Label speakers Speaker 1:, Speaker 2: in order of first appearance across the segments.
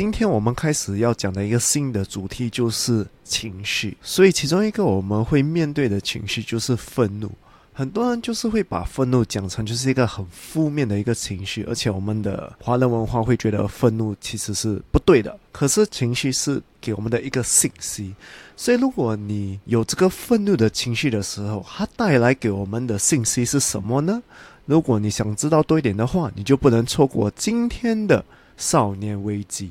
Speaker 1: 今天我们开始要讲的一个新的主题就是情绪，所以其中一个我们会面对的情绪就是愤怒。很多人就是会把愤怒讲成就是一个很负面的一个情绪，而且我们的华人文化会觉得愤怒其实是不对的。可是情绪是给我们的一个信息，所以如果你有这个愤怒的情绪的时候，它带来给我们的信息是什么呢？如果你想知道多一点的话，你就不能错过今天的少年危机。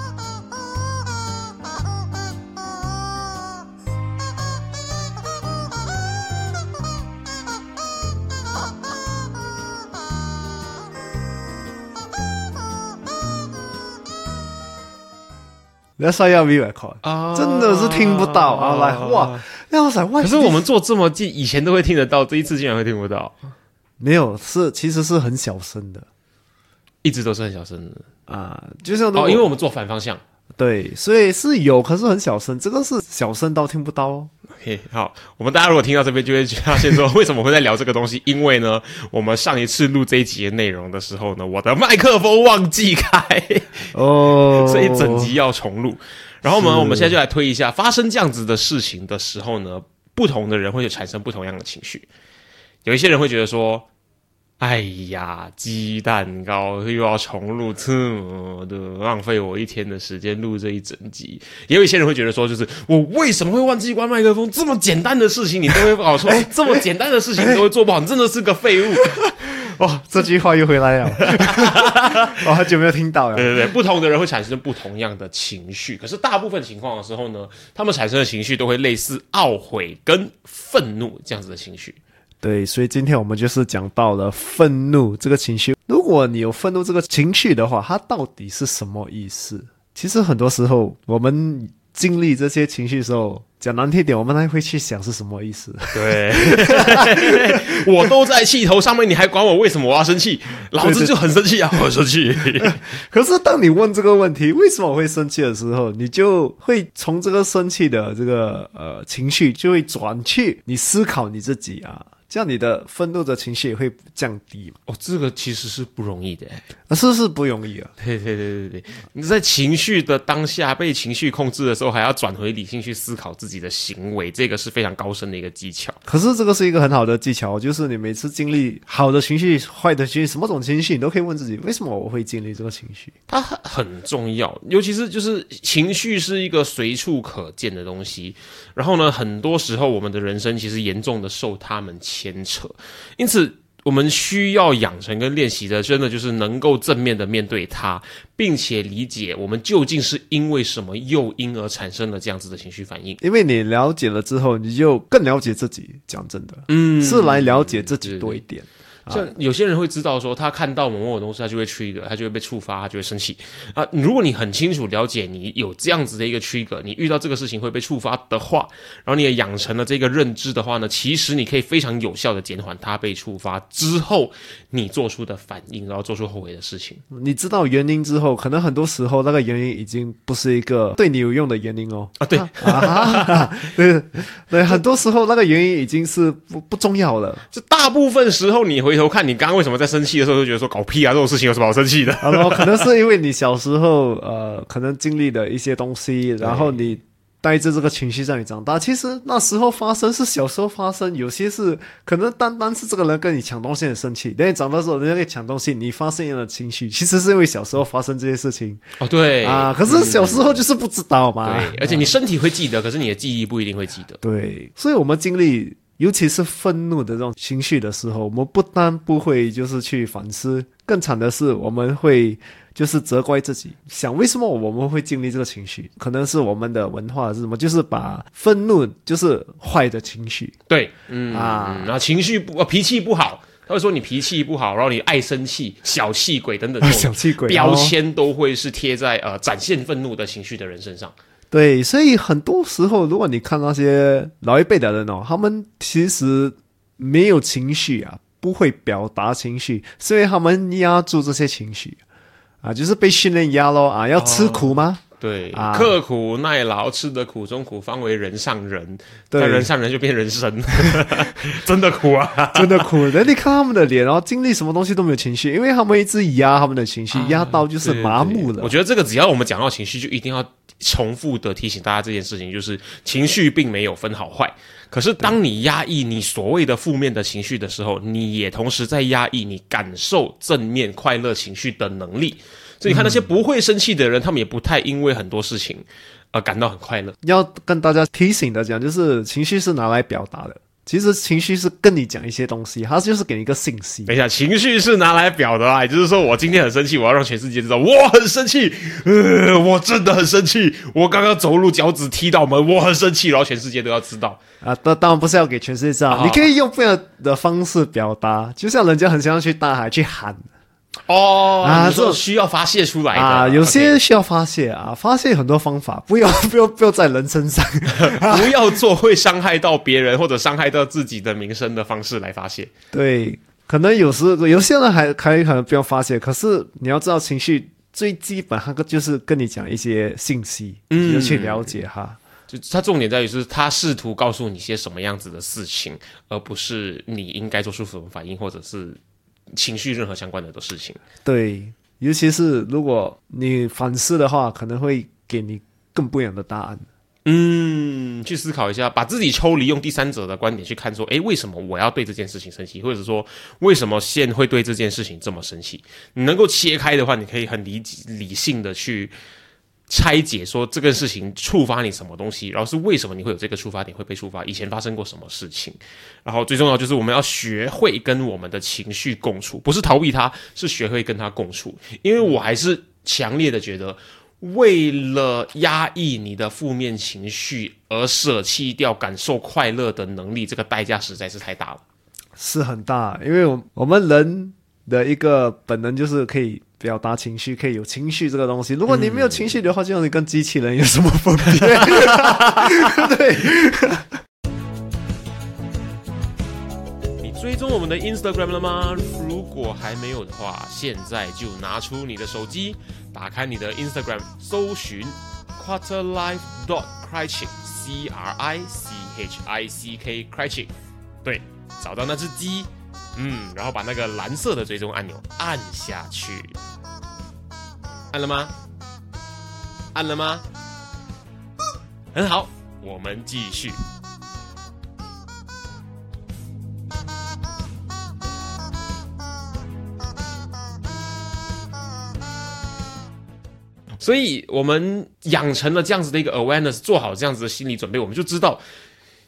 Speaker 1: 要刷要 V 百块啊，真的是听不到啊！来哇，要塞哇！
Speaker 2: 可是我们做这么近，以前都会听得到，这一次竟然会听不到。
Speaker 1: 没有，是其实是很小声的，
Speaker 2: 一直都是很小声的
Speaker 1: 啊。就像
Speaker 2: 哦，因为我们做反方向。
Speaker 1: 对，所以是有，可是很小声，这个是小声到听不到哦。
Speaker 2: OK，好，我们大家如果听到这边，就会觉得，先说，为什么会在聊这个东西？因为呢，我们上一次录这一集的内容的时候呢，我的麦克风忘记开 哦，所以整集要重录。然后呢，我们现在就来推一下，发生这样子的事情的时候呢，不同的人会产生不同样的情绪。有一些人会觉得说。哎呀，鸡蛋糕又要重录，这么的浪费我一天的时间录这一整集。也有一些人会觉得说，就是我为什么会忘记关麦克风？这么简单的事情你都会搞错，这么简单的事情你都会做不好，你真的是个废物。
Speaker 1: 哇，这句话又回来了，我好久没有听到了。
Speaker 2: 对对对，不同的人会产生不同样的情绪，可是大部分情况的时候呢，他们产生的情绪都会类似懊悔跟愤怒这样子的情绪。
Speaker 1: 对，所以今天我们就是讲到了愤怒这个情绪。如果你有愤怒这个情绪的话，它到底是什么意思？其实很多时候我们经历这些情绪的时候，讲难听点，我们还会去想是什么意思。
Speaker 2: 对，我都在气头上面，你还管我为什么我要生气？老子就很生气啊，我生气。
Speaker 1: 可是当你问这个问题，为什么我会生气的时候，你就会从这个生气的这个呃情绪，就会转去你思考你自己啊。这样你的愤怒的情绪也会降低嘛？
Speaker 2: 哦，这个其实是不容易的，
Speaker 1: 啊，是是不容易啊。
Speaker 2: 对对对对对，你在情绪的当下被情绪控制的时候，还要转回理性去思考自己的行为，这个是非常高深的一个技巧。
Speaker 1: 可是这个是一个很好的技巧，就是你每次经历好的情绪、坏的情绪、什么种情绪，你都可以问自己：为什么我会经历这个情绪？
Speaker 2: 它很重要，尤其是就是情绪是一个随处可见的东西。然后呢，很多时候我们的人生其实严重的受他们。牵扯，因此我们需要养成跟练习的，真的就是能够正面的面对它，并且理解我们究竟是因为什么诱因而产生了这样子的情绪反应。
Speaker 1: 因为你了解了之后，你就更了解自己。讲真的，嗯，是来了解自己多一点。
Speaker 2: 像有些人会知道说，他看到某某东西，他就会 trigger，他就会被触发，他就会生气啊。如果你很清楚了解你有这样子的一个 trigger，你遇到这个事情会被触发的话，然后你也养成了这个认知的话呢，其实你可以非常有效的减缓它被触发之后你做出的反应，然后做出后悔的事情。
Speaker 1: 你知道原因之后，可能很多时候那个原因已经不是一个对你有用的原因哦。
Speaker 2: 啊，对，
Speaker 1: 对 对，很多时候那个原因已经是不不重要了。
Speaker 2: 就大部分时候你回头。看你刚刚为什么在生气的时候就觉得说搞屁啊这种事情有什么好生气的？
Speaker 1: 然后可能是因为你小时候呃可能经历的一些东西，然后你带着这个情绪在你长大。其实那时候发生是小时候发生，有些是可能单单是这个人跟你抢东西很生气，等你长大之后人家给抢东西，你发生一样的情绪，其实是因为小时候发生这些事情。
Speaker 2: 哦，对
Speaker 1: 啊，可是小时候就是不知道嘛。
Speaker 2: 对，而且你身体会记得，可是你的记忆不一定会记得。
Speaker 1: 对，所以我们经历。尤其是愤怒的这种情绪的时候，我们不但不会就是去反思，更惨的是我们会就是责怪自己，想为什么我们会经历这个情绪？可能是我们的文化是什么？就是把愤怒就是坏的情绪。
Speaker 2: 对，嗯啊，然后情绪不脾气不好，他会说你脾气不好，然后你爱生气、小气鬼等等，
Speaker 1: 小气鬼
Speaker 2: 标签都会是贴在呃展现愤怒的情绪的人身上。
Speaker 1: 对，所以很多时候，如果你看那些老一辈的人哦，他们其实没有情绪啊，不会表达情绪，所以他们压住这些情绪啊，就是被训练压咯啊，要吃苦吗？
Speaker 2: 对，刻苦耐劳，吃得苦中苦，方为人上人。对，人上人就变人生，真的苦啊，
Speaker 1: 真的苦。那你看他们的脸，然后经历什么东西都没有情绪，因为他们一直压他们的情绪，压到就是麻木了。
Speaker 2: 我觉得这个只要我们讲到情绪，就一定要重复的提醒大家这件事情，就是情绪并没有分好坏。可是当你压抑你所谓的负面的情绪的时候，你也同时在压抑你感受正面快乐情绪的能力。所以你看那些不会生气的人，他们也不太因为很多事情而感到很快乐。
Speaker 1: 要跟大家提醒的讲，就是情绪是拿来表达的。其实情绪是跟你讲一些东西，它就是给你一个信息。
Speaker 2: 等一下，情绪是拿来表达，也就是说，我今天很生气，我要让全世界知道我很生气。呃，我真的很生气。我刚刚走路脚趾踢到门，我很生气，然后全世界都要知道。
Speaker 1: 啊，当当然不是要给全世界知道，你可以用不一样的方式表达，就像人家很想要去大海去喊。
Speaker 2: 哦啊，这需要发泄出来的
Speaker 1: 啊，有些需要发泄啊，发泄很多方法，不要不要不要在人身上，
Speaker 2: 不要做会伤害到别人或者伤害到自己的名声的方式来发泄。
Speaker 1: 对，可能有时有些人还可以可能不要发泄，可是你要知道，情绪最基本那个就是跟你讲一些信息，嗯，去了解哈。
Speaker 2: 就它重点在于是，他试图告诉你些什么样子的事情，而不是你应该做出什么反应，或者是。情绪任何相关的的事情，
Speaker 1: 对，尤其是如果你反思的话，可能会给你更不一样的答案。
Speaker 2: 嗯，去思考一下，把自己抽离，用第三者的观点去看，说，诶，为什么我要对这件事情生气，或者说，为什么现会对这件事情这么生气？你能够切开的话，你可以很理理性的去。拆解说这个事情触发你什么东西，然后是为什么你会有这个触发点会被触发？以前发生过什么事情？然后最重要就是我们要学会跟我们的情绪共处，不是逃避它，是学会跟它共处。因为我还是强烈的觉得，为了压抑你的负面情绪而舍弃掉感受快乐的能力，这个代价实在是太大了，
Speaker 1: 是很大。因为我我们人的一个本能就是可以。表达情绪可以有情绪这个东西，如果你没有情绪的话，就像你跟机器人有什么分别？对。
Speaker 2: 你追踪我们的 Instagram 了吗？如果还没有的话，现在就拿出你的手机，打开你的 Instagram，搜寻 Quarterlife dot Criching，C R I C H I C K Criching，对，找到那只鸡。嗯，然后把那个蓝色的追踪按钮按下去，按了吗？按了吗？很好，我们继续。所以，我们养成了这样子的一个 awareness，做好这样子的心理准备，我们就知道。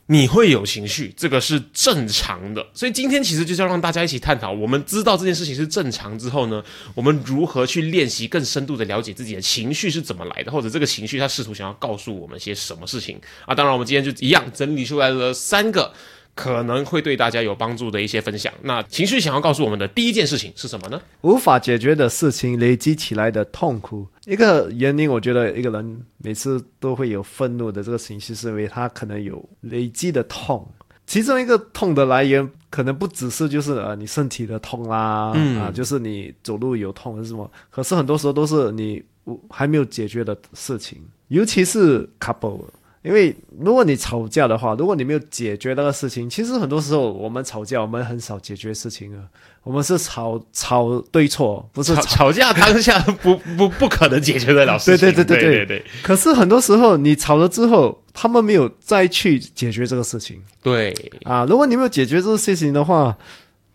Speaker 2: 你会有情绪，这个是正常的。所以今天其实就是要让大家一起探讨，我们知道这件事情是正常之后呢，我们如何去练习更深度的了解自己的情绪是怎么来的，或者这个情绪它试图想要告诉我们些什么事情啊？当然，我们今天就一样整理出来了三个。可能会对大家有帮助的一些分享。那情绪想要告诉我们的第一件事情是什么呢？
Speaker 1: 无法解决的事情累积起来的痛苦。一个原因，我觉得一个人每次都会有愤怒的这个情绪，是因为他可能有累积的痛。其中一个痛的来源，可能不只是就是呃你身体的痛啦，啊，就是你走路有痛是什么？可是很多时候都是你还没有解决的事情，尤其是 couple。因为如果你吵架的话，如果你没有解决那个事情，其实很多时候我们吵架，我们很少解决事情啊。我们是吵吵对错，不是
Speaker 2: 吵架当下不不不可能解决得了事
Speaker 1: 情。对对对
Speaker 2: 对对对。
Speaker 1: 可是很多时候你吵了之后，他们没有再去解决这个事情。
Speaker 2: 对
Speaker 1: 啊，如果你没有解决这个事情的话。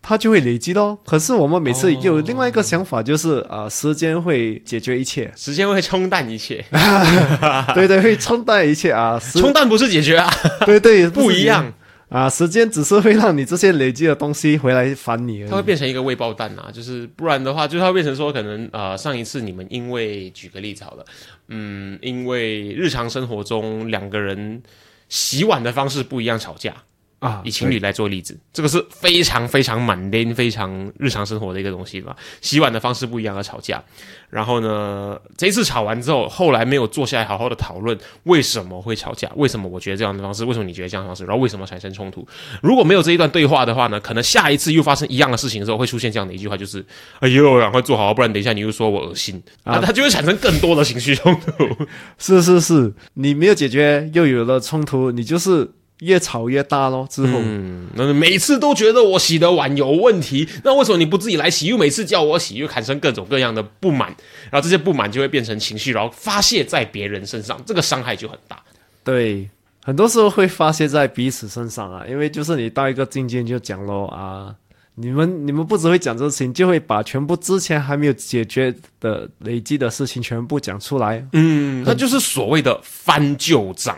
Speaker 1: 它就会累积咯。可是我们每次有另外一个想法，就是啊，时间会解决一切，
Speaker 2: 时间会冲淡一切。
Speaker 1: 对对，会冲淡一切啊！
Speaker 2: 冲淡不是解决啊！
Speaker 1: 对对，
Speaker 2: 不一样
Speaker 1: 啊！时间只是会让你这些累积的东西回来烦你，
Speaker 2: 它会变成一个未爆弹啊！就是不然的话，就它会变成说，可能呃，上一次你们因为举个例子好了，嗯，因为日常生活中两个人洗碗的方式不一样吵架。啊，以情侣来做例子，这个是非常非常满天、非常日常生活的一个东西吧。洗碗的方式不一样而吵架，然后呢，这一次吵完之后，后来没有坐下来好好的讨论为什么会吵架，为什么我觉得这样的方式，为什么你觉得这样的方式，然后为什么产生冲突。如果没有这一段对话的话呢，可能下一次又发生一样的事情的时候，会出现这样的一句话，就是“哎呦，赶快做好，不然等一下你又说我恶心啊”，他就会产生更多的情绪冲突。
Speaker 1: 是是是，你没有解决，又有了冲突，你就是。越吵越大咯。之后，
Speaker 2: 嗯，那每次都觉得我洗的碗有问题，那为什么你不自己来洗？又每次叫我洗，又产生各种各样的不满，然后这些不满就会变成情绪，然后发泄在别人身上，这个伤害就很大。
Speaker 1: 对，很多时候会发泄在彼此身上啊，因为就是你到一个境界就讲咯啊，你们你们不只会讲这个事情，就会把全部之前还没有解决的累积的事情全部讲出来。
Speaker 2: 嗯，那就是所谓的翻旧账。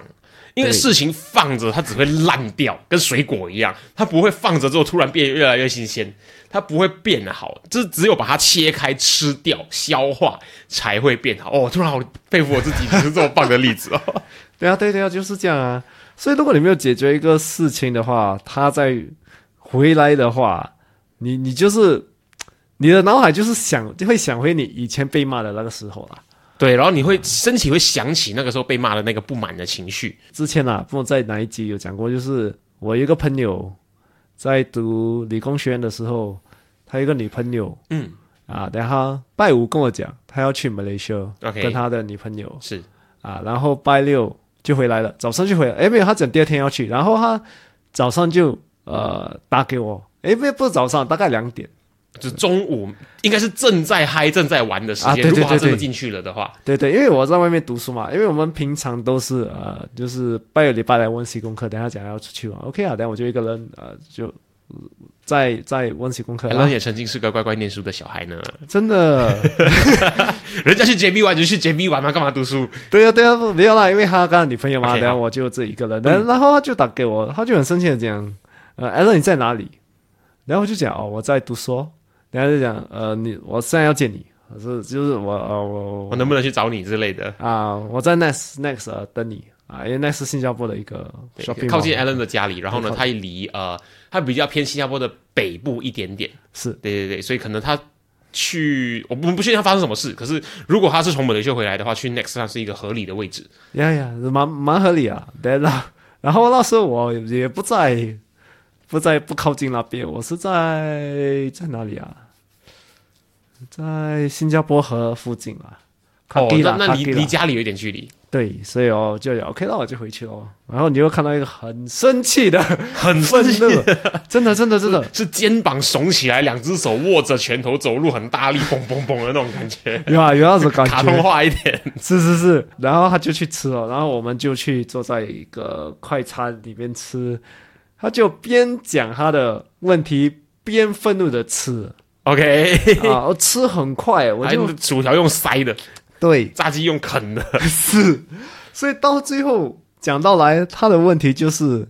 Speaker 2: 因为事情放着，它只会烂掉，跟水果一样，它不会放着之后突然变越来越新鲜，它不会变好，就是只有把它切开吃掉、消化才会变好。哦，突然好佩服我自己，就是这么棒的例子哦。
Speaker 1: 对啊，对对啊，就是这样啊。所以如果你没有解决一个事情的话，它再回来的话，你你就是你的脑海就是想就会想回你以前被骂的那个时候了。
Speaker 2: 对，然后你会身体会想起那个时候被骂的那个不满的情绪。
Speaker 1: 之前啊，不知道在哪一集有讲过，就是我一个朋友在读理工学院的时候，他一个女朋友，嗯，啊，然后拜五跟我讲，他要去马来西亚跟他的女朋友。
Speaker 2: 是。
Speaker 1: 啊，然后拜六就回来了，早上就回来，哎，没有，他讲第二天要去，然后他早上就呃打给我，哎，不不是早上，大概两点。
Speaker 2: 就中午，应该是正在嗨、正在玩的时间。如果他真的进去了的话，
Speaker 1: 对对，因为我在外面读书嘛，因为我们平常都是呃，就是拜个礼拜来温习功课，等下讲要出去玩，OK 啊，等下我就一个人呃，就在在温习功课。
Speaker 2: 那也曾经是个乖乖念书的小孩呢，
Speaker 1: 真的。
Speaker 2: 人家去 JB 玩就去 JB 玩嘛，干嘛读书？
Speaker 1: 对呀对呀，没有啦，因为他刚女朋友嘛，然后我就这一个人，然后他就打给我，他就很生气的讲，呃，艾伦你在哪里？然后我就讲哦，我在读书。人家就讲，呃，你我现在要见你，是就是我呃我
Speaker 2: 我能不能去找你之类的
Speaker 1: 啊？我在 Next Next 等你啊，因为 Next 新加坡的一个
Speaker 2: 靠近 Allen 的家里，然后呢，他离呃他比较偏新加坡的北部一点点，
Speaker 1: 是
Speaker 2: 对对对，所以可能他去，我们不确定他发生什么事，可是如果他是从马来西亚回来的话，去 Next 上是一个合理的位置，
Speaker 1: 呀呀，蛮蛮合理啊。对了，然后那时候我也不在。不在不靠近那边，我是在在哪里啊？在新加坡河附近啊。
Speaker 2: 哦，那那离离家里有点距离。
Speaker 1: 对，所以哦，就 OK，那我就回去喽。然后你又看到一个很生气的、
Speaker 2: 很愤怒，
Speaker 1: 真的，真的，真的
Speaker 2: 是肩膀耸起来，两只手握着拳头走路很大力，嘣嘣嘣的那种感觉。
Speaker 1: 有啊，有那种感觉，
Speaker 2: 卡通化一点。
Speaker 1: 是是是，然后他就去吃了，然后我们就去坐在一个快餐里面吃。他就边讲他的问题，边愤怒的吃。
Speaker 2: OK，
Speaker 1: 啊，我吃很快，我就
Speaker 2: 薯条用塞的，
Speaker 1: 对，
Speaker 2: 炸鸡用啃的，
Speaker 1: 是。所以到最后讲到来，他的问题就是，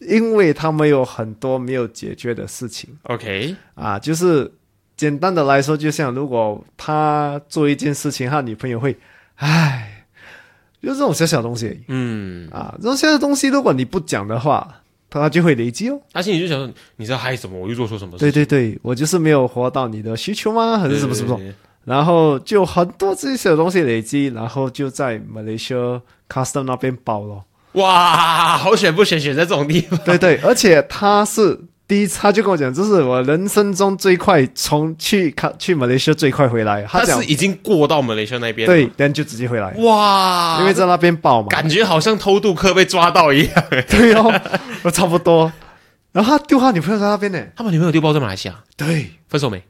Speaker 1: 因为他们有很多没有解决的事情。
Speaker 2: OK，
Speaker 1: 啊，就是简单的来说，就像如果他做一件事情，他女朋友会，唉，就这种小小东西。嗯，啊，这种小小东西，如果你不讲的话。他就会累积哦，
Speaker 2: 他心里就想说：“你在嗨什么？我又做错什么？”
Speaker 1: 对对对，我就是没有活到你的需求吗？还是什么什么？然后就很多这些东西累积，然后就在 Malaysia custom 那边包了。
Speaker 2: 哇，好选不选选在这种地方？
Speaker 1: 对对，而且他是。第一次他就跟我讲，这是我人生中最快从去看去马来西亚最快回来。他
Speaker 2: 是已经过到马来西亚那边，
Speaker 1: 对，然就直接回来。
Speaker 2: 哇，
Speaker 1: 因为在那边报嘛，
Speaker 2: 感觉好像偷渡客被抓到一样。
Speaker 1: 对哦，差不多。然后他丢他女朋友在那边呢，
Speaker 2: 他把女朋友丢包在马来西亚。
Speaker 1: 对，
Speaker 2: 分手没？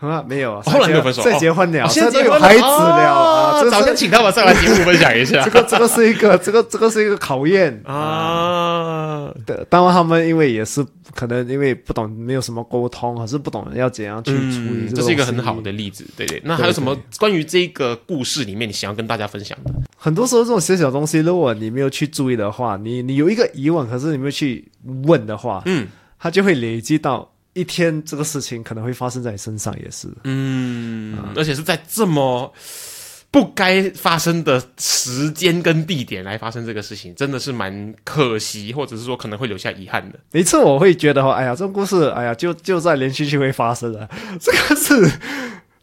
Speaker 1: 啊，没有啊，
Speaker 2: 后来没有分手，
Speaker 1: 再结婚了，
Speaker 2: 现
Speaker 1: 在有孩子了啊！
Speaker 2: 早先请他们上来节目分享一下。
Speaker 1: 这个，这个是一个，这个，这个是一个考验啊。的，当然他们因为也是可能因为不懂，没有什么沟通，还是不懂要怎样去处理。
Speaker 2: 这是一个很好的例子，对对。那还有什么关于这个故事里面你想要跟大家分享的？
Speaker 1: 很多时候这种小小东西，如果你没有去注意的话，你你有一个疑问，可是你没有去问的话，嗯，它就会累积到。一天这个事情可能会发生在你身上，也是，
Speaker 2: 嗯，而且是在这么不该发生的时间跟地点来发生这个事情，真的是蛮可惜，或者是说可能会留下遗憾的。
Speaker 1: 每次我会觉得哦，哎呀，这种故事，哎呀，就就在连续剧会发生的，这个是。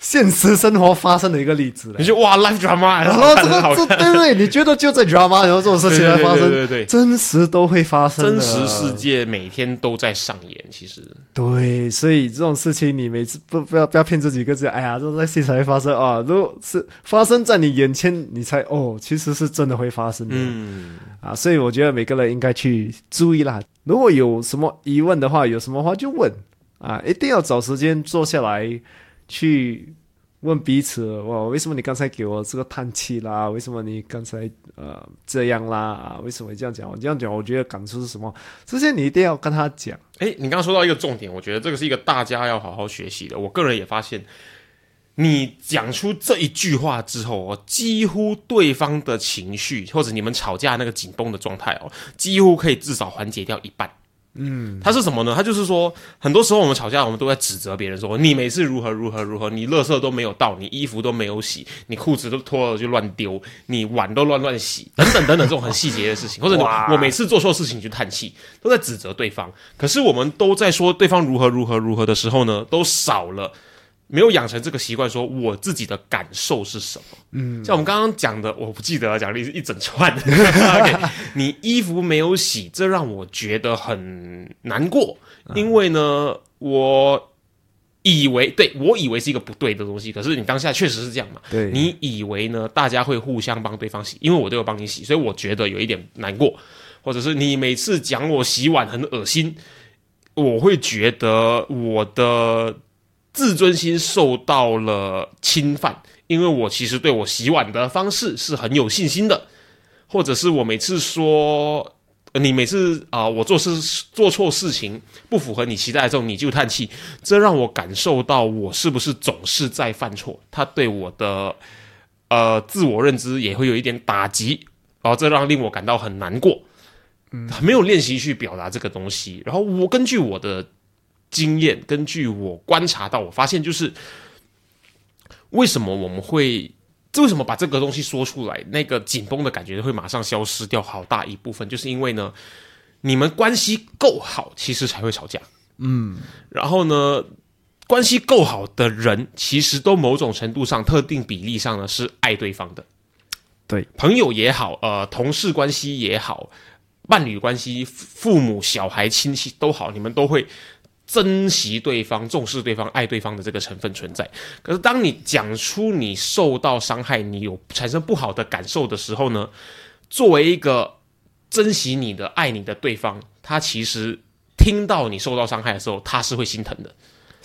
Speaker 1: 现实生活发生的一个例子，
Speaker 2: 你就哇，life drama，
Speaker 1: 然后 这个这对对，你觉得就在 drama，然后这种事情？发生，
Speaker 2: 对对，
Speaker 1: 真实都会发生，
Speaker 2: 真实世界每天都在上演，其实。
Speaker 1: 对，所以这种事情你每次不不要不要骗自己，个字，哎呀，这在现实会发生啊，如果是发生在你眼前，你才哦，其实是真的会发生的，嗯。啊，所以我觉得每个人应该去注意啦，如果有什么疑问的话，有什么话就问。啊，一定要找时间坐下来。去问彼此哇，为什么你刚才给我这个叹气啦？为什么你刚才呃这样啦？啊，为什么这样讲？我这样讲，我觉得感触是什么？这些你一定要跟他讲。
Speaker 2: 哎，你刚刚说到一个重点，我觉得这个是一个大家要好好学习的。我个人也发现，你讲出这一句话之后哦，几乎对方的情绪或者你们吵架那个紧绷的状态哦，几乎可以至少缓解掉一半。嗯，他是什么呢？他就是说，很多时候我们吵架，我们都在指责别人，说你每次如何如何如何，你垃圾都没有倒，你衣服都没有洗，你裤子都脱了就乱丢，你碗都乱乱洗，等等等等这种很细节的事情，或者我每次做错事情就叹气，都在指责对方。可是我们都在说对方如何如何如何的时候呢，都少了。没有养成这个习惯，说我自己的感受是什么？嗯，像我们刚刚讲的，我不记得讲的是一整串。你衣服没有洗，这让我觉得很难过，因为呢，我以为对我以为是一个不对的东西，可是你当下确实是这样嘛？
Speaker 1: 对，
Speaker 2: 你以为呢？大家会互相帮对方洗，因为我都有帮你洗，所以我觉得有一点难过，或者是你每次讲我洗碗很恶心，我会觉得我的。自尊心受到了侵犯，因为我其实对我洗碗的方式是很有信心的，或者是我每次说你每次啊，我做事做错事情不符合你期待的时候，你就叹气，这让我感受到我是不是总是在犯错，他对我的呃自我认知也会有一点打击，然后这让令我感到很难过，嗯，没有练习去表达这个东西，然后我根据我的。经验根据我观察到，我发现就是为什么我们会，为什么把这个东西说出来，那个紧绷的感觉会马上消失掉，好大一部分就是因为呢，你们关系够好，其实才会吵架。嗯，然后呢，关系够好的人，其实都某种程度上、特定比例上呢是爱对方的。
Speaker 1: 对，
Speaker 2: 朋友也好，呃，同事关系也好，伴侣关系、父母、小孩、亲戚都好，你们都会。珍惜对方、重视对方、爱对方的这个成分存在。可是，当你讲出你受到伤害、你有产生不好的感受的时候呢？作为一个珍惜你的、爱你的对方，他其实听到你受到伤害的时候，他是会心疼的。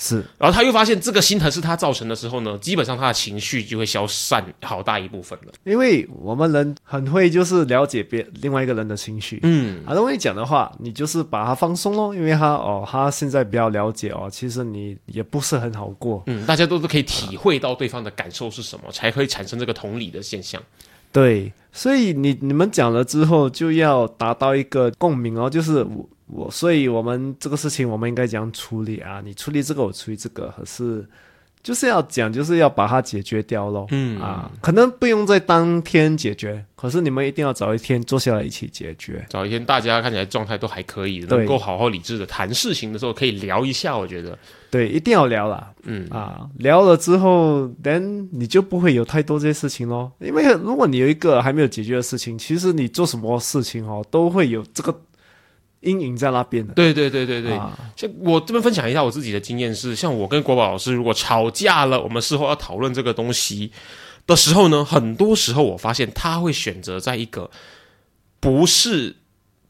Speaker 1: 是，
Speaker 2: 然后他又发现这个心疼是他造成的时候呢，基本上他的情绪就会消散好大一部分了。
Speaker 1: 因为我们人很会就是了解别另外一个人的情绪，嗯，很容易讲的话，你就是把他放松咯，因为他哦，他现在比较了解哦，其实你也不是很好过，
Speaker 2: 嗯，大家都是可以体会到对方的感受是什么，才可以产生这个同理的现象。
Speaker 1: 对，所以你你们讲了之后，就要达到一个共鸣哦，就是我。所以我们这个事情，我们应该怎样处理啊？你处理这个，我处理这个，可是就是要讲，就是要把它解决掉咯。嗯啊，可能不用在当天解决，可是你们一定要找一天坐下来一起解决。
Speaker 2: 找一天大家看起来状态都还可以，能够好好理智的谈事情的时候，可以聊一下。我觉得，
Speaker 1: 对，一定要聊了。嗯啊，聊了之后，then 你就不会有太多这些事情咯。因为如果你有一个还没有解决的事情，其实你做什么事情哦，都会有这个。阴影在那边的，
Speaker 2: 对对对对对。像我这边分享一下我自己的经验是，像我跟国宝老师如果吵架了，我们事后要讨论这个东西的时候呢，很多时候我发现他会选择在一个不是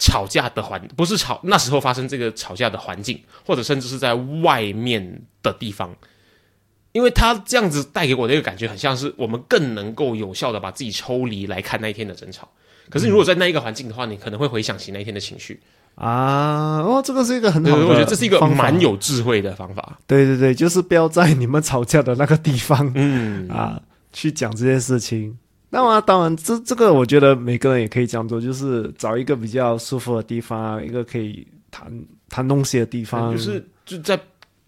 Speaker 2: 吵架的环，不是吵那时候发生这个吵架的环境，或者甚至是在外面的地方，因为他这样子带给我的一个感觉，很像是我们更能够有效的把自己抽离来看那一天的争吵。可是如果在那一个环境的话，你可能会回想起那一天的情绪。
Speaker 1: 啊哦，这个是一个很好的，
Speaker 2: 我觉得这是一个蛮有智慧的方法。
Speaker 1: 对对对，就是不要在你们吵架的那个地方，嗯啊，去讲这件事情。那么当然，这这个我觉得每个人也可以这样做，就是找一个比较舒服的地方，一个可以谈谈东西的地方，
Speaker 2: 就是就在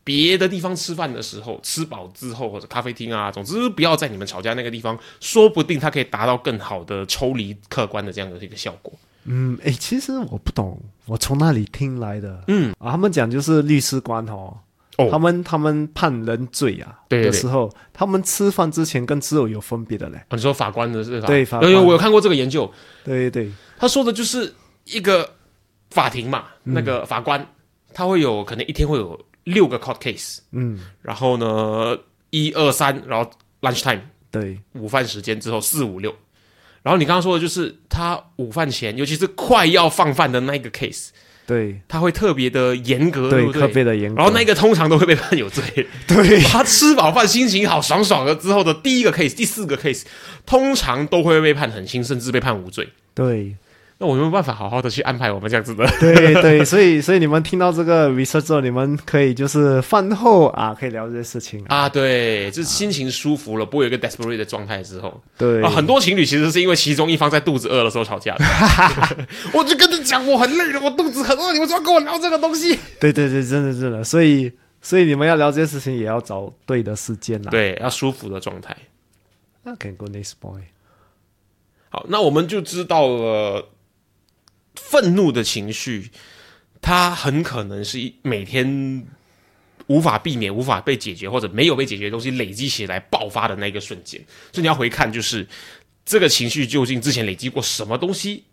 Speaker 2: 别的地方吃饭的时候，吃饱之后或者咖啡厅啊，总之不要在你们吵架那个地方，说不定它可以达到更好的抽离客观的这样的一个效果。
Speaker 1: 嗯，哎，其实我不懂，我从那里听来的。嗯啊，他们讲就是律师官哦，哦，他们他们判人罪啊对的时候，他们吃饭之前跟吃后有分别的嘞。
Speaker 2: 你说法官的是吧？
Speaker 1: 对，
Speaker 2: 因为我有看过这个研究。
Speaker 1: 对对，
Speaker 2: 他说的就是一个法庭嘛，那个法官他会有可能一天会有。六个 court case，嗯，然后呢，一二三，然后 lunch time，
Speaker 1: 对，
Speaker 2: 午饭时间之后四五六，然后你刚刚说的就是他午饭前，尤其是快要放饭的那个 case，
Speaker 1: 对，
Speaker 2: 他会特别的严格，
Speaker 1: 对，
Speaker 2: 特
Speaker 1: 别的严格，
Speaker 2: 然后那个通常都会被判有罪，
Speaker 1: 对，
Speaker 2: 他吃饱饭心情好爽爽了之后的第一个 case，第四个 case，通常都会被判很轻，甚至被判无罪，
Speaker 1: 对。
Speaker 2: 那我没有办法好好的去安排我们这样子的。
Speaker 1: 对对，所以所以你们听到这个 research 之后，你们可以就是饭后啊，可以聊这些事情
Speaker 2: 啊。对，就是心情舒服了，不会有一个 desperate 的状态之后。
Speaker 1: 对
Speaker 2: 啊，很多情侣其实是因为其中一方在肚子饿的时候吵架的。我就跟你讲，我很累了，我肚子很饿，你为什么要跟我聊这个东西？
Speaker 1: 对对对，真的真的，所以所以你们要聊这些事情，也要找对的时间啦。
Speaker 2: 对，要舒服的状态。
Speaker 1: 那 can go next boy。
Speaker 2: 好，那我们就知道了。愤怒的情绪，它很可能是一每天无法避免、无法被解决或者没有被解决的东西累积起来爆发的那个瞬间。所以你要回看，就是这个情绪究竟之前累积过什么东西，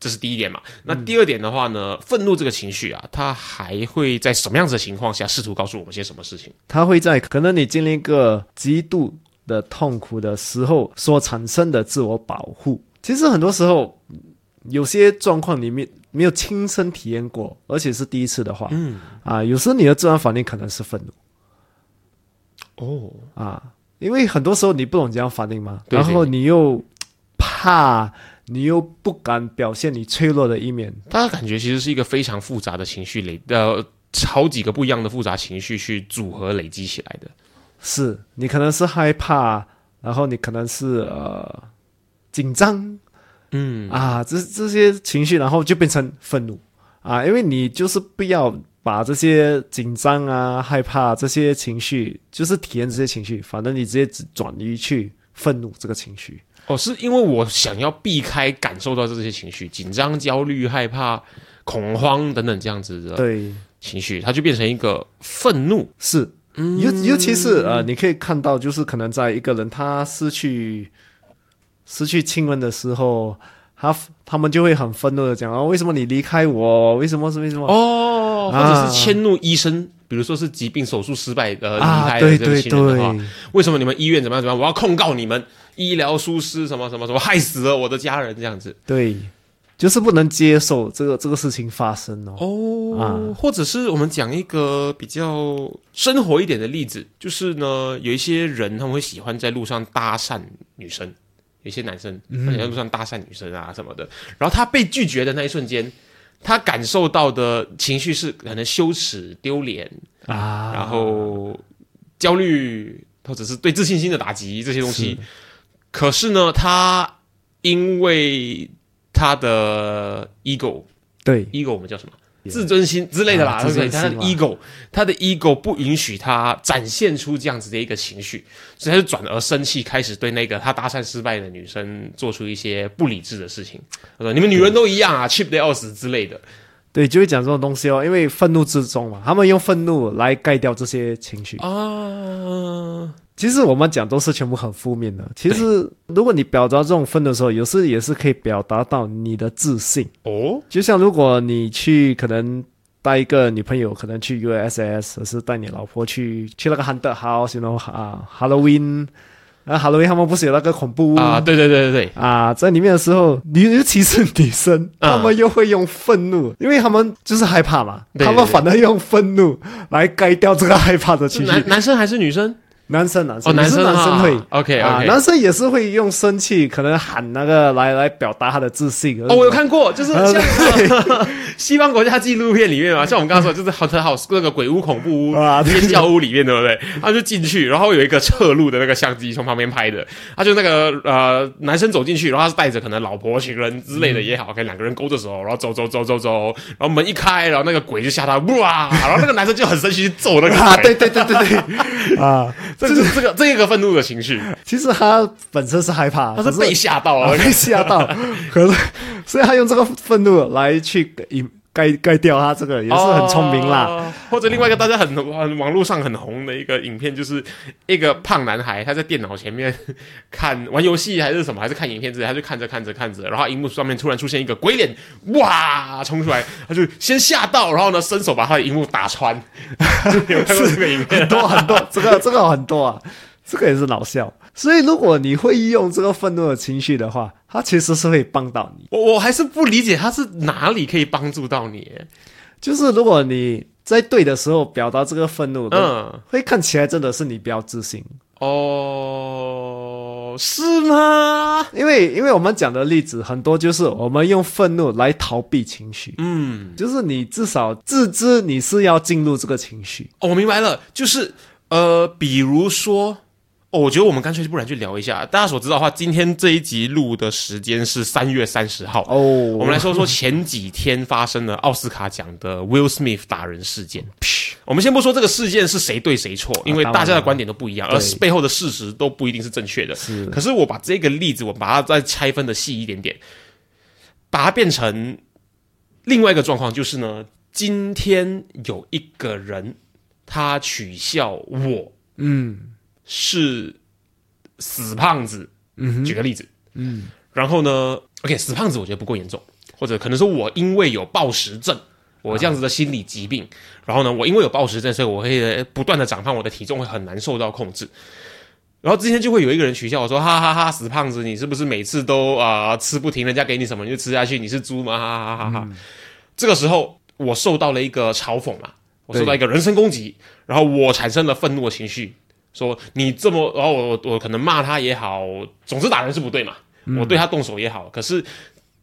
Speaker 2: 这是第一点嘛。那第二点的话呢，愤怒这个情绪啊，它还会在什么样子的情况下试图告诉我们些什么事情？
Speaker 1: 它会在可能你经历一个极度的痛苦的时候所产生的自我保护。其实很多时候。有些状况你没没有亲身体验过，而且是第一次的话，嗯啊，有时候你的自然反应可能是愤怒。哦啊，因为很多时候你不懂这样反应嘛，然后你又怕，你又不敢表现你脆弱的一面，
Speaker 2: 大家感觉其实是一个非常复杂的情绪累，呃，好几个不一样的复杂情绪去组合累积起来的。
Speaker 1: 是你可能是害怕，然后你可能是呃紧张。嗯啊，这这些情绪，然后就变成愤怒啊，因为你就是不要把这些紧张啊、害怕这些情绪，就是体验这些情绪，反正你直接转移去愤怒这个情绪。
Speaker 2: 哦，是因为我想要避开感受到这些情绪，紧张、焦虑、害怕、恐慌等等这样子的
Speaker 1: 对
Speaker 2: 情绪，它就变成一个愤怒。
Speaker 1: 是，尤尤其是呃，你可以看到，就是可能在一个人他失去。失去亲人的时候，他他们就会很愤怒的讲啊，为什么你离开我？为什么是为什么？
Speaker 2: 哦，或者是迁怒医生，比如说是疾病手术失败呃离开的这个亲人的话，为什么你们医院怎么样怎么样？我要控告你们医疗疏失什么什么什么，害死了我的家人这样子。
Speaker 1: 对，就是不能接受这个这个事情发生哦。
Speaker 2: 哦，或者是我们讲一个比较生活一点的例子，就是呢，有一些人他们会喜欢在路上搭讪女生。有些男生在路上搭讪女生啊什么的，然后他被拒绝的那一瞬间，他感受到的情绪是可能羞耻、丢脸啊，然后焦虑或者是对自信心的打击这些东西。可是呢，他因为他的 ego，
Speaker 1: 对。
Speaker 2: ego 我们叫什么？自尊心之类的啦，对不对？他的 ego，他的 ego 不允许他展现出这样子的一个情绪，所以他就转而生气，开始对那个他搭讪失败的女生做出一些不理智的事情。他说：“你们女人都一样啊，cheap 的要死之类的。”
Speaker 1: 对，就会讲这种东西哦，因为愤怒之中嘛，他们用愤怒来盖掉这些情绪啊。其实我们讲都是全部很负面的。其实如果你表达这种分的时候，有时也是可以表达到你的自信哦。就像如果你去可能带一个女朋友，可能去 U S S，或是带你老婆去去那个 Haunted House，然后啊 Halloween，啊 Halloween 他们不是有那个恐怖
Speaker 2: 啊？对对对对对
Speaker 1: 啊，在里面的时候，尤其是女生，他们又会用愤怒，因为他们就是害怕嘛，他们反而用愤怒来盖掉这个害怕的情绪。
Speaker 2: 男男生还是女生？
Speaker 1: 男生男生
Speaker 2: 哦，男生
Speaker 1: 男生会
Speaker 2: ，OK
Speaker 1: 啊，男生也是会用生气，可能喊那个来来表达他的自信。
Speaker 2: 哦，我有看过，就是
Speaker 1: 呃
Speaker 2: 像 西方国家纪录片里面嘛，像我们刚刚说，就是好好那个鬼屋、恐怖屋、尖叫屋里面，对不对？他就进去，然后有一个侧录的那个相机从旁边拍的，他就那个呃男生走进去，然后他是带着可能老婆、情人之类的也好，可能两个人勾着手，然后走走走走走，然后门一开，然后那个鬼就吓他，哇！然后那个男生就很生气去揍那个
Speaker 1: 啊，
Speaker 2: 鬼，
Speaker 1: 对对对对对 啊，
Speaker 2: 这就是这个这个愤怒的情绪，
Speaker 1: 其实他本身是害怕，
Speaker 2: 他是被吓到
Speaker 1: 啊
Speaker 2: 了。
Speaker 1: 被吓到，可是所以他用这个愤怒来去引盖盖掉他这个也是很聪明啦。
Speaker 2: 哦或者另外一个大家很很网络上很红的一个影片，就是一个胖男孩他在电脑前面看玩游戏还是什么，还是看影片之类，他就看着看着看着，然后荧幕上面突然出现一个鬼脸，哇，冲出来，他就先吓到，然后呢伸手把他的荧幕打穿。有看过这个影片
Speaker 1: 很？多很多，这个这个很多啊，这个也是老笑。所以如果你会用这个愤怒的情绪的话，它其实是会帮到你。
Speaker 2: 我我还是不理解它是哪里可以帮助到你。
Speaker 1: 就是如果你在对的时候表达这个愤怒，嗯，
Speaker 2: 嗯，
Speaker 1: 会看起来真的是你比较自信。
Speaker 2: 哦，是吗？
Speaker 1: 因为因为我们讲的例子很多，就是我们用愤怒来逃避情绪，
Speaker 2: 嗯。
Speaker 1: 就是你至少自知你是要进入这个情绪。
Speaker 2: 哦，我明白了，就是呃，比如说，哦，我觉得我们干脆不然去聊一下。大家所知道的话，今天这一集录的时间是三月三十号。
Speaker 1: 哦，
Speaker 2: 我们来说说前几天发生的奥斯卡奖的 Will Smith 打人事件。我们先不说这个事件是谁对谁错，因为大家的观点都不一样，而背后的事实都不一定是正确的。
Speaker 1: 是
Speaker 2: 可是我把这个例子，我把它再拆分的细一点点，把它变成另外一个状况，就是呢，今天有一个人他取笑我
Speaker 1: 嗯
Speaker 2: 是死胖子，
Speaker 1: 嗯
Speaker 2: 举个例子，
Speaker 1: 嗯
Speaker 2: 然后呢，OK，死胖子我觉得不够严重，或者可能说我因为有暴食症，我这样子的心理疾病，然后呢，我因为有暴食症，所以我会不断的长胖，我的体重会很难受到控制。然后之前就会有一个人取笑我说：“哈哈哈死胖子，你是不是每次都啊、呃吃不停，人家给你什么你就吃下去？你是猪吗？”哈哈哈哈哈！这个时候我受到了一个嘲讽嘛，我受到一个人身攻击，然后我产生了愤怒的情绪，说你这么，然后我我可能骂他也好，总之打人是不对嘛，我对他动手也好，可是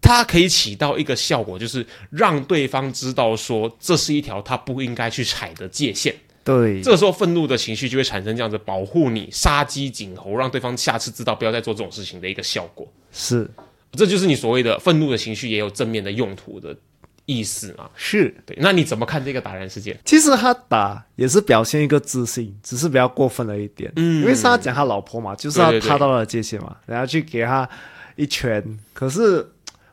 Speaker 2: 他可以起到一个效果，就是让对方知道说这是一条他不应该去踩的界限。
Speaker 1: 对，
Speaker 2: 这个时候愤怒的情绪就会产生这样子保护你、杀鸡儆猴，让对方下次知道不要再做这种事情的一个效果。
Speaker 1: 是
Speaker 2: 这就是你所谓的愤怒的情绪也有正面的用途的意思嘛。
Speaker 1: 是。
Speaker 2: 对，那你怎么看这个打人事件？
Speaker 1: 其实他打也是表现一个自信，只是比较过分了一点。
Speaker 2: 嗯
Speaker 1: 因为是他讲他老婆嘛，就是他
Speaker 2: 对对对
Speaker 1: 踏到了界限嘛，然后去给他一拳。可是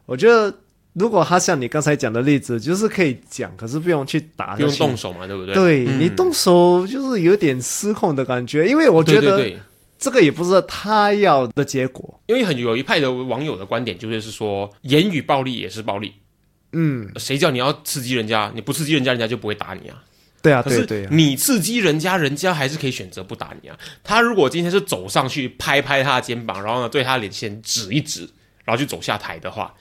Speaker 1: 我觉得，如果他像你刚才讲的例子，就是可以讲，可是不用去打
Speaker 2: 不用动手嘛，对不对？嗯
Speaker 1: 对你动手就是有点失控的感觉，因为我觉得这个也不是他要的结果。
Speaker 2: 因为很有一派的网友的观点就是是说，言语暴力也是暴力。
Speaker 1: 嗯，
Speaker 2: 谁叫你要刺激人家？你不刺激人家，人家就不会打你啊。
Speaker 1: 对啊，
Speaker 2: 可
Speaker 1: 对对啊，
Speaker 2: 是你刺激人家，人家还是可以选择不打你啊。他如果今天是走上去拍拍他的肩膀，然后呢对他脸先指一指，然后就走下台的话，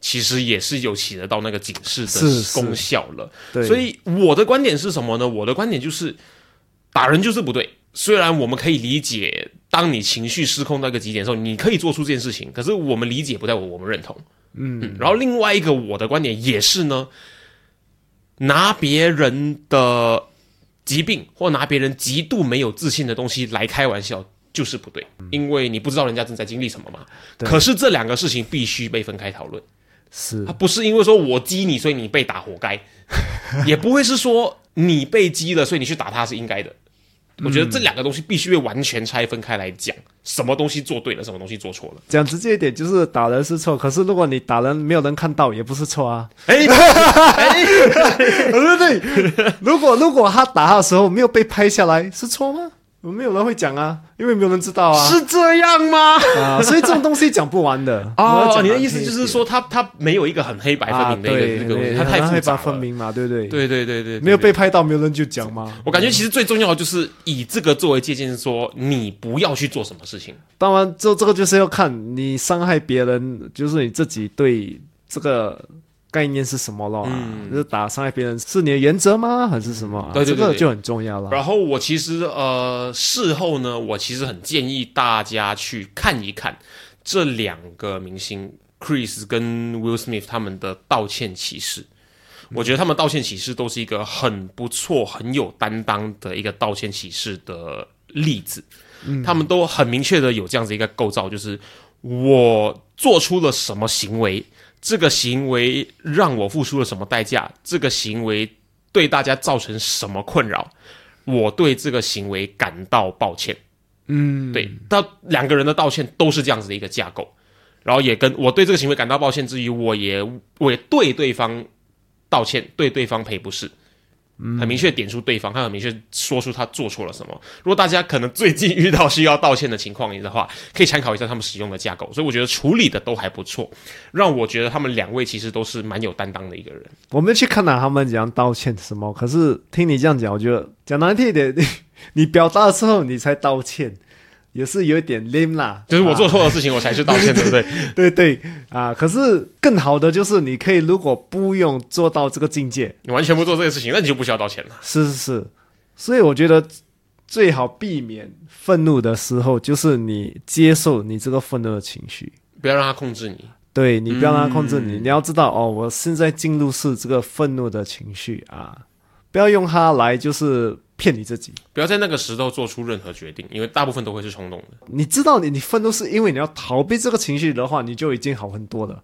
Speaker 2: 其实也是有起得到那个警示的
Speaker 1: 是
Speaker 2: 功效了。
Speaker 1: 对，
Speaker 2: 所以我的观点是什么呢？我的观点就是打人就是不对。虽然我们可以理解，当你情绪失控到一个极点的时候，你可以做出这件事情，可是我们理解不代表我们认同。嗯，然后另外一个我的观点也是呢，拿别人的疾病或拿别人极度没有自信的东西来开玩笑，就是不对，因为你不知道人家正在经历什么嘛。
Speaker 1: 对
Speaker 2: 可是这两个事情必须被分开讨论。
Speaker 1: 是
Speaker 2: 他不是因为说我激你，所以你被打活该，也不会是说你被激了，所以你去打他是应该的。我觉得这两个东西必须被完全拆分开来讲，什么东西做对了，什么东西做错了。
Speaker 1: 讲直接一点，就是打人是错，可是如果你打人没有人看到，也不是错啊。
Speaker 2: 哎、
Speaker 1: 对不对？如果如果他打他的时候没有被拍下来，是错吗？没有人会讲啊，因为没有人知道啊。
Speaker 2: 是这样吗？
Speaker 1: 啊，所以这种东西讲不完的。
Speaker 2: 哦，你的意思就是说他他没有一个很黑白分
Speaker 1: 啊，
Speaker 2: 明的一个、东西，他太
Speaker 1: 很黑白。分明嘛，对不对？
Speaker 2: 对对对对，对
Speaker 1: 没有被拍到，没有人就讲嘛。
Speaker 2: 我感觉其实最重要的就是以这个作为借鉴，说你不要去做什么事情。
Speaker 1: 当然，这这个就是要看你伤害别人，就是你自己对这个概念是什么了？嗯，就是打伤害别人是你的原则吗？还是什么？
Speaker 2: 对对
Speaker 1: 对，这个就很重要了。
Speaker 2: 然后我其实呃，事后呢，我其实很建议大家去看一看这两个明星 Chris 跟 Will Smith 他们的道歉启事。我觉得他们道歉启事都是一个很不错、很有担当的一个道歉启事的例子。嗯，他们都很明确的有这样子一个构造，就是我做出了什么行为，这个行为让我付出了什么代价，这个行为对大家造成什么困扰，我对这个行为感到抱歉。
Speaker 1: 嗯，
Speaker 2: 对，到两个人的道歉都是这样子的一个架构，然后也跟我对这个行为感到抱歉之余，我也我也对对方。道歉，对对方赔不是，很明确点出对方，他很明确说出他做错了什么。如果大家可能最近遇到需要道歉的情况的话，可以参考一下他们使用的架构。所以我觉得处理的都还不错，让我觉得他们两位其实都是蛮有担当的一个人。
Speaker 1: 我没去看到他们怎样道歉什么，可是听你这样讲，我觉得讲难听一点，你 你表达的时候你才道歉。也是有一点 lame 啦，
Speaker 2: 就是我做错的事情，我才去道歉，对不对？
Speaker 1: 对对啊，可是更好的就是你可以，如果不用做到这个境界，
Speaker 2: 你完全不做这件事情，那你就不需要道歉了。
Speaker 1: 是是是，所以我觉得最好避免愤怒的时候，就是你接受你这个愤怒的情绪，
Speaker 2: 不要让它控制你。
Speaker 1: 对你不要让它控制你，你要知道哦，我现在进入是这个愤怒的情绪啊，不要用它来就是。骗你自己，
Speaker 2: 不要在那个时候做出任何决定，因为大部分都会是冲动的。
Speaker 1: 你知道，你你愤怒是因为你要逃避这个情绪的话，你就已经好很多了。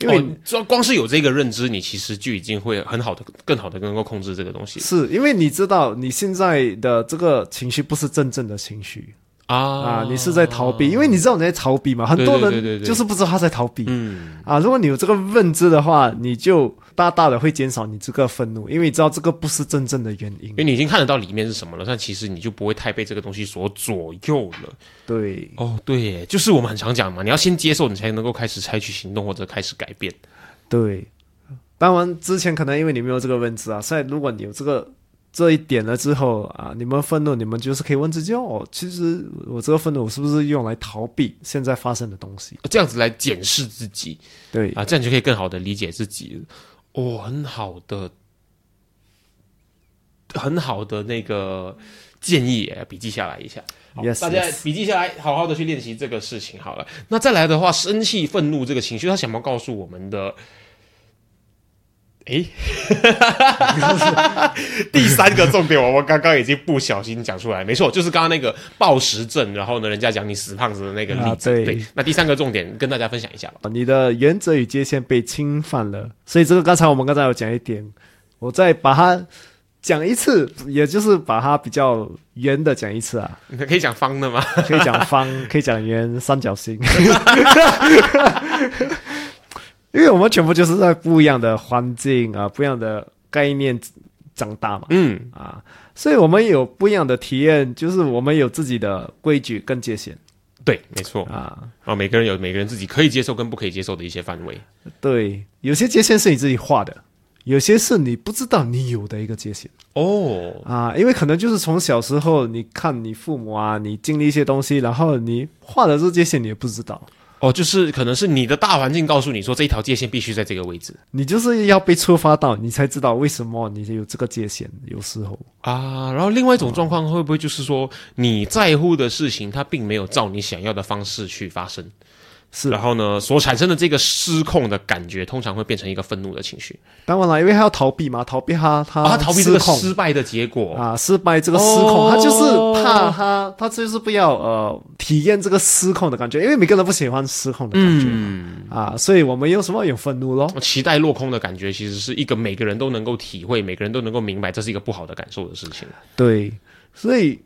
Speaker 1: 因为
Speaker 2: 光光是有这个认知，你其实就已经会很好的、更好的能够控制这个东西。
Speaker 1: 是因为你知道你现在的这个情绪不是真正的情绪。
Speaker 2: 啊
Speaker 1: 啊！你是在逃避，因为你知道你在逃避嘛。很多人就是不知道他在逃避。
Speaker 2: 嗯
Speaker 1: 啊，如果你有这个认知的话，你就大大的会减少你这个愤怒，因为你知道这个不是真正的原因。
Speaker 2: 因为你已经看得到里面是什么了，但其实你就不会太被这个东西所左右了。
Speaker 1: 对，
Speaker 2: 哦，对，就是我们很常讲嘛，你要先接受，你才能够开始采取行动或者开始改变。
Speaker 1: 对，当然之前可能因为你没有这个认知啊，现在如果你有这个。这一点了之后啊，你们愤怒，你们就是可以问自己哦，其实我这个愤怒我是不是用来逃避现在发生的东西？
Speaker 2: 这样子来检视自己，
Speaker 1: 对
Speaker 2: 啊，这样就可以更好的理解自己。哦，很好的，很好的那个建议，笔记下来一下。
Speaker 1: Yes，
Speaker 2: 大家笔记下来，好好的去练习这个事情。好了，那再来的话，生气、愤怒这个情绪，他想要告诉我们的。哎，第三个重点，我们刚刚已经不小心讲出来，没错，就是刚刚那个暴食症，然后呢，人家讲你死胖子的那个例子。对，那第三个重点跟大家分享一下
Speaker 1: 吧。你的原则与界限被侵犯了，所以这个刚才我们刚才有讲一点，我再把它讲一次，也就是把它比较圆的讲一次啊。
Speaker 2: 可以讲方的吗？
Speaker 1: 可以讲方，可以讲圆，三角形。因为我们全部就是在不一样的环境啊，不一样的概念长大嘛，
Speaker 2: 嗯。
Speaker 1: 啊，所以我们有不一样的体验，就是我们有自己的规矩跟界限，
Speaker 2: 对，没错。
Speaker 1: 啊，
Speaker 2: 啊，每个人有每个人自己可以接受跟不可以接受的一些范围，
Speaker 1: 对，有些界限是你自己画的，有些是你不知道你有的一个界限。
Speaker 2: 哦，
Speaker 1: 啊，因为可能就是从小时候你看你父母啊，你经历一些东西，然后你画的这界限你也不知道。
Speaker 2: 哦，就是可能是你的大环境告诉你说这一条界限必须在这个位置，
Speaker 1: 你就是要被触发到，你才知道为什么你有这个界限。有时候
Speaker 2: 啊，然后另外一种状况会不会就是说你在乎的事情，它并没有照你想要的方式去发生？
Speaker 1: 是，
Speaker 2: 然后呢，所产生的这个失控的感觉，通常会变成一个愤怒的情绪。
Speaker 1: 当然了，因为他要逃避嘛，逃避他他
Speaker 2: 逃避这个失败的结果
Speaker 1: 啊，失败这个失控，他就是怕他他就是不要呃体验这个失控的感觉，因为每个人不喜欢失控的感觉嗯啊，所以我们有什么？有愤怒咯。
Speaker 2: 期待落空的感觉，其实是一个每个人都能够体会，每个人都能够明白，这是一个不好的感受的事情。
Speaker 1: 对，所以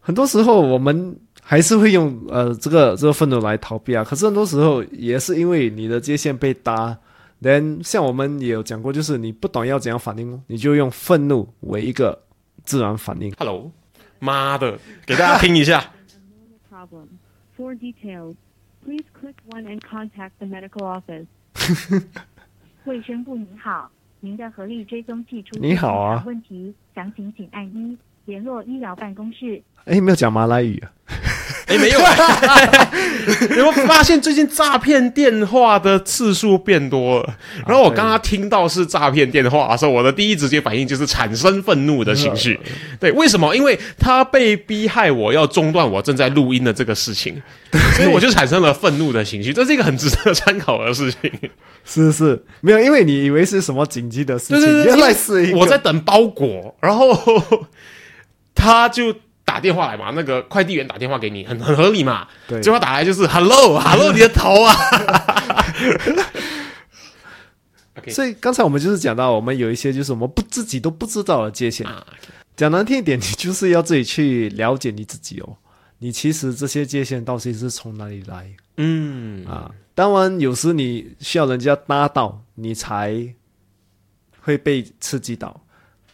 Speaker 1: 很多时候我们。还是会用呃这个这个愤怒来逃避啊，可是很多时候也是因为你的界限被搭。then 像我们也有讲过，就是你不懂要怎样反应，你就用愤怒为一个自然反应。
Speaker 2: Hello，妈的，给大家听一下。
Speaker 3: Problem for details, please click one and contact the medical office. 卫生部您好，您的合力追踪器出
Speaker 1: 你好啊
Speaker 3: 问题，详情请按一联络医疗办公室。
Speaker 1: 哎，没有讲马来语啊。
Speaker 2: 哎，没有，有没有发现最近诈骗电话的次数变多了？然后我刚刚听到是诈骗电话的时候，我的第一直接反应就是产生愤怒的情绪。对，为什么？因为他被逼害我要中断我正在录音的这个事情，所以我就产生了愤怒的情绪。这是一个很值得参考的事情。
Speaker 1: 是是，没有，因为你以为是什么紧急的事情，原来是
Speaker 2: 我在等包裹，然后 他就。打电话来嘛，那个快递员打电话给你，很很合理嘛。
Speaker 1: 对，
Speaker 2: 电话打来就是 “hello，hello，你的头啊。
Speaker 1: 所以刚才我们就是讲到，我们有一些就是我们不自己都不知道的界限。讲难听一点，你就是要自己去了解你自己哦。你其实这些界限到底是从哪里来？嗯啊，当然有时你需要人家搭到，你才会被刺激到。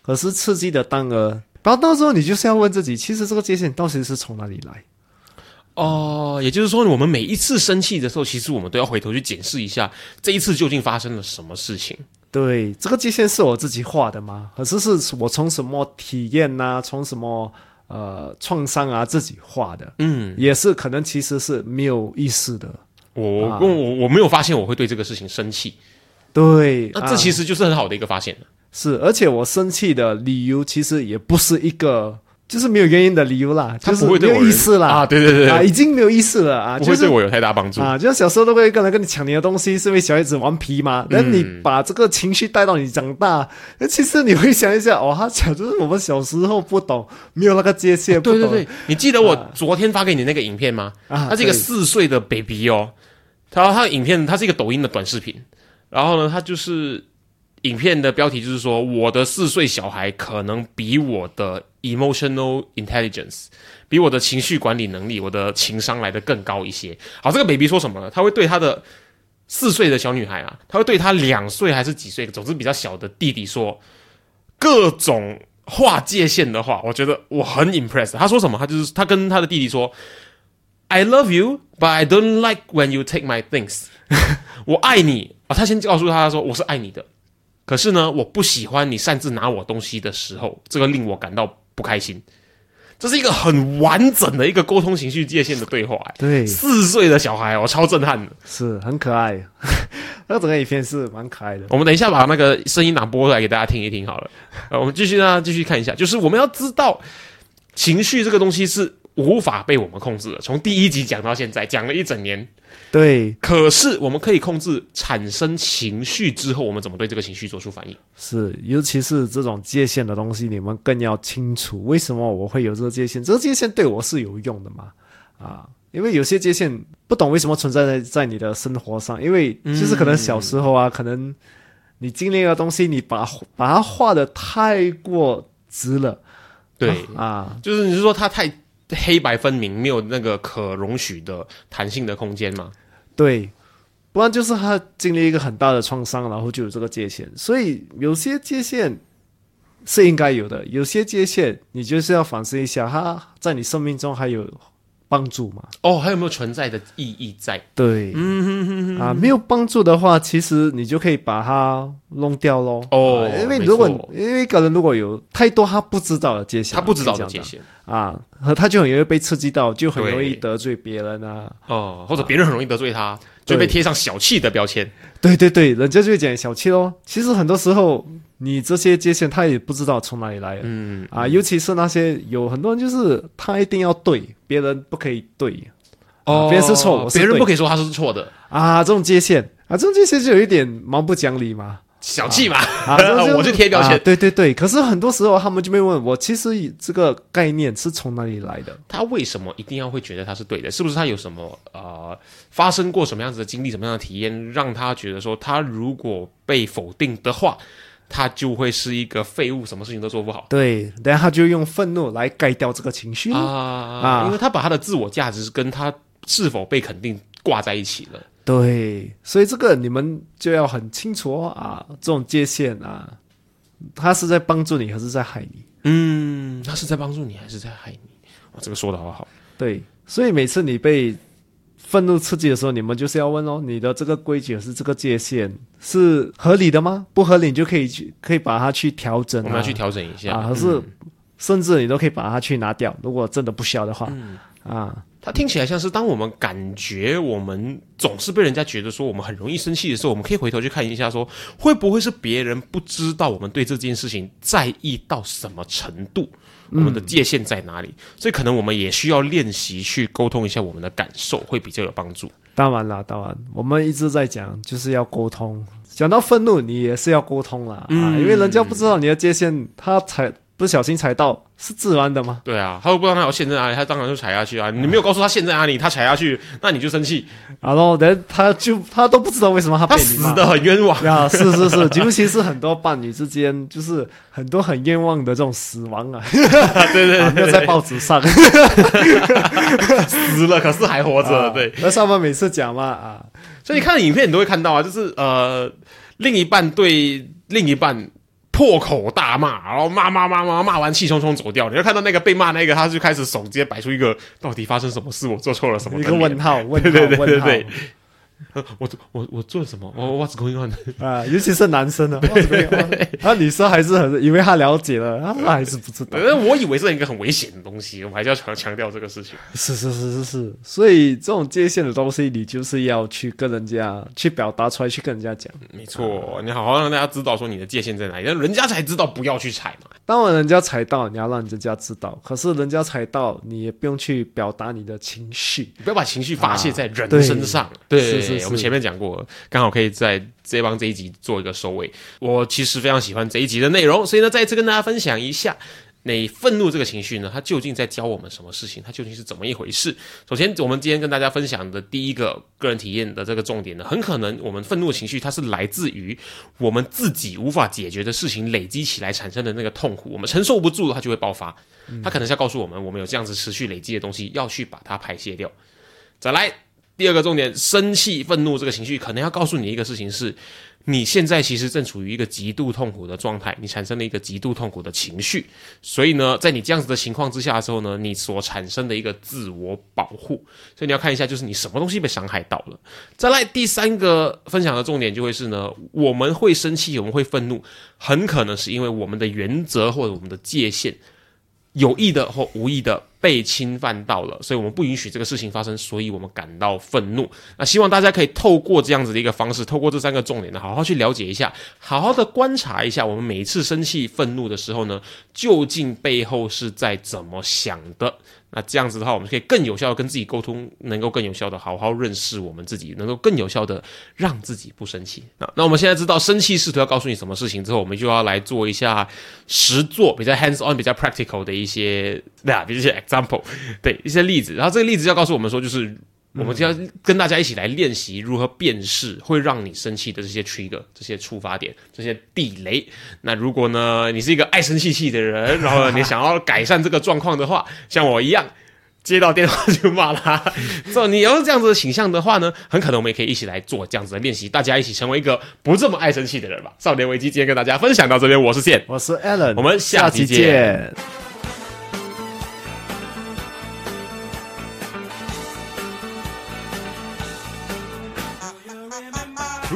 Speaker 1: 可是刺激的当儿。然后到时候你就是要问自己，其实这个界限到底是从哪里来？
Speaker 2: 哦，也就是说，我们每一次生气的时候，其实我们都要回头去检视一下，这一次究竟发生了什么事情？
Speaker 1: 对，这个界限是我自己画的吗？可是是我从什么体验呐，从什么呃创伤啊自己画的？嗯，也是可能其实是没有意识的。
Speaker 2: 我我我没有发现我会对这个事情生气。
Speaker 1: 对，
Speaker 2: 那这其实就是很好的一个发现
Speaker 1: 是，而且我生气的理由其实也不是一个，就是没有原因的理由啦，就是没有意思啦。
Speaker 2: 啊，对对对。
Speaker 1: 啊，已经没有意思了啊，
Speaker 2: 不会对我有太大帮助。
Speaker 1: 啊，就像小时候都会跟人跟你抢你的东西，是因为小孩子顽皮嘛，那你把这个情绪带到你长大，那其实你会想一下，哦，他讲就是我们小时候不懂，没有那个界限，
Speaker 2: 对对对，你记得我昨天发给你那个影片吗？啊，他是一个四岁的 baby 哦，他他的影片，他是一个抖音的短视频，然后呢，他就是。影片的标题就是说，我的四岁小孩可能比我的 emotional intelligence，比我的情绪管理能力，我的情商来的更高一些。好，这个 baby 说什么呢？他会对他的四岁的小女孩啊，他会对他两岁还是几岁，总之比较小的弟弟说各种划界限的话。我觉得我很 impressed。他说什么？他就是他跟他的弟弟说：“I love you, but I don't like when you take my things。” 我爱你啊！他先告诉他说：“我是爱你的。”可是呢，我不喜欢你擅自拿我东西的时候，这个令我感到不开心。这是一个很完整的一个沟通情绪界限的对话。
Speaker 1: 对，
Speaker 2: 四岁的小孩，我超震撼的，
Speaker 1: 是很可爱。那整个影片是蛮可爱的。
Speaker 2: 我们等一下把那个声音档播出来给大家听一听好了。呃，我们继续呢，继续看一下，就是我们要知道情绪这个东西是无法被我们控制的。从第一集讲到现在，讲了一整年。
Speaker 1: 对，
Speaker 2: 可是我们可以控制产生情绪之后，我们怎么对这个情绪做出反应？
Speaker 1: 是，尤其是这种界限的东西，你们更要清楚为什么我会有这个界限。这个界限对我是有用的嘛？啊，因为有些界限不懂为什么存在在在你的生活上，因为就是可能小时候啊，可能你经历的东西，你把把它画的太过直了。
Speaker 2: 对啊，就是你是说它太。黑白分明，没有那个可容许的弹性的空间嘛？
Speaker 1: 对，不然就是他经历一个很大的创伤，然后就有这个界限。所以有些界限是应该有的，有些界限你就是要反思一下，他在你生命中还有。帮助嘛？
Speaker 2: 哦，还有没有存在的意义在？
Speaker 1: 对，嗯啊，没有帮助的话，其实你就可以把它弄掉喽。
Speaker 2: 哦，
Speaker 1: 因为如果因为一个人如果有太多他不知道的界限，
Speaker 2: 他不知道的界限
Speaker 1: 啊，和他就很容易被刺激到，就很容易得罪别人啊。
Speaker 2: 哦，或者别人很容易得罪他，就被贴上小气的标签。
Speaker 1: 对对对，人家就会讲小气喽。其实很多时候。你这些界限，他也不知道从哪里来的，嗯啊，尤其是那些有很多人，就是他一定要对别人不可以对，哦，别人是错，
Speaker 2: 别人不可以说他是错的
Speaker 1: 啊，这种界限啊，这种界限就有一点蛮不讲理嘛。
Speaker 2: 小气嘛，我就贴标签。
Speaker 1: 对对对，可是很多时候他们就没问我，其实这个概念是从哪里来的？
Speaker 2: 他为什么一定要会觉得他是对的？是不是他有什么呃发生过什么样子的经历，什么样的体验，让他觉得说他如果被否定的话，他就会是一个废物，什么事情都做不好。
Speaker 1: 对，然后他就用愤怒来盖掉这个情绪啊
Speaker 2: 啊！因为他把他的自我价值跟他是否被肯定挂在一起了。
Speaker 1: 对，所以这个你们就要很清楚啊，这种界限啊，他是在帮助你还是在害你？
Speaker 2: 嗯，他是在帮助你还是在害你？哇，这个说的好好。
Speaker 1: 对，所以每次你被愤怒刺激的时候，你们就是要问哦，你的这个规矩是这个界限是合理的吗？不合理，你就可以去可以把它去调整，我
Speaker 2: 们要去调整一下
Speaker 1: 啊，还是甚至你都可以把它去拿掉。如果真的不需要的话。
Speaker 2: 啊。它听起来像是当我们感觉我们总是被人家觉得说我们很容易生气的时候，我们可以回头去看一下，说会不会是别人不知道我们对这件事情在意到什么程度，我们的界限在哪里？所以可能我们也需要练习去沟通一下我们的感受，会比较有帮助。
Speaker 1: 当然啦，当然，我们一直在讲就是要沟通。讲到愤怒，你也是要沟通啦，啊，因为人家不知道你的界限，他才。不小心踩到是自然的吗？
Speaker 2: 对啊，他又不知道他有线在哪里，他当然就踩下去啊！你没有告诉他线在哪里，他踩下去，那你就生气，
Speaker 1: 然后人他就他都不知道为什么他
Speaker 2: 他死的很冤枉
Speaker 1: 啊！是是是，尤其是很多伴侣之间，就是很多很冤枉的这种死亡啊！
Speaker 2: 对对，
Speaker 1: 没有在报纸上
Speaker 2: 死了，可是还活着。对，
Speaker 1: 那上面每次讲嘛啊，
Speaker 2: 所以你看影片你都会看到啊，就是呃，另一半对另一半。破口大骂，然后骂骂骂骂骂完，气冲冲走掉。你就看到那个被骂那个，他就开始手直接摆出一个到底发生什么事，我做错了什么？
Speaker 1: 一个问号，问号，
Speaker 2: 问号。我 我我做了什么？我 What's going on
Speaker 1: 啊？尤其是男生呢，啊，女生还是很，以为他了解了，他还是不知道。
Speaker 2: 我以为是一个很危险的东西，我们还是要强强调这个事情。
Speaker 1: 是是是是是，所以这种界限的东西，你就是要去跟人家去表达出来，去跟人家讲。
Speaker 2: 没错，你好好让大家知道说你的界限在哪里，让人家才知道不要去踩嘛。
Speaker 1: 当然，人家踩到，你要让人家知道。可是人家踩到，你也不用去表达你的情绪，
Speaker 2: 不要把情绪发泄在人身上。对。我们前面讲过，刚好可以在这帮这一集做一个收尾。我其实非常喜欢这一集的内容，所以呢，再次跟大家分享一下，那愤怒这个情绪呢，它究竟在教我们什么事情？它究竟是怎么一回事？首先，我们今天跟大家分享的第一个个人体验的这个重点呢，很可能我们愤怒情绪它是来自于我们自己无法解决的事情累积起来产生的那个痛苦，我们承受不住，它就会爆发。它可能是要告诉我们，我们有这样子持续累积的东西，要去把它排泄掉。再来。第二个重点，生气、愤怒这个情绪，可能要告诉你一个事情是，你现在其实正处于一个极度痛苦的状态，你产生了一个极度痛苦的情绪，所以呢，在你这样子的情况之下的时候呢，你所产生的一个自我保护，所以你要看一下，就是你什么东西被伤害到了。再来第三个分享的重点就会是呢，我们会生气，我们会愤怒，很可能是因为我们的原则或者我们的界限。有意的或无意的被侵犯到了，所以我们不允许这个事情发生，所以我们感到愤怒。那希望大家可以透过这样子的一个方式，透过这三个重点呢，好好去了解一下，好好的观察一下，我们每一次生气、愤怒的时候呢，究竟背后是在怎么想的。那这样子的话，我们可以更有效的跟自己沟通，能够更有效的好好认识我们自己，能够更有效的让自己不生气。那那我们现在知道生气试图要告诉你什么事情之后，我们就要来做一下实做，比较 hands on、比较 practical 的一些对啊，比如一些 example，对一些例子。然后这个例子要告诉我们说，就是。我们就要跟大家一起来练习如何辨识会让你生气的这些 trigger、这些触发点、这些地雷。那如果呢，你是一个爱生气气的人，然后你想要改善这个状况的话，像我一样接到电话就骂他，这你要是这样子的形象的话呢，很可能我们也可以一起来做这样子的练习，大家一起成为一个不这么爱生气的人吧。少年危机今天跟大家分享到这边，我是线，
Speaker 1: 我是 Alan，
Speaker 2: 我们下期见。如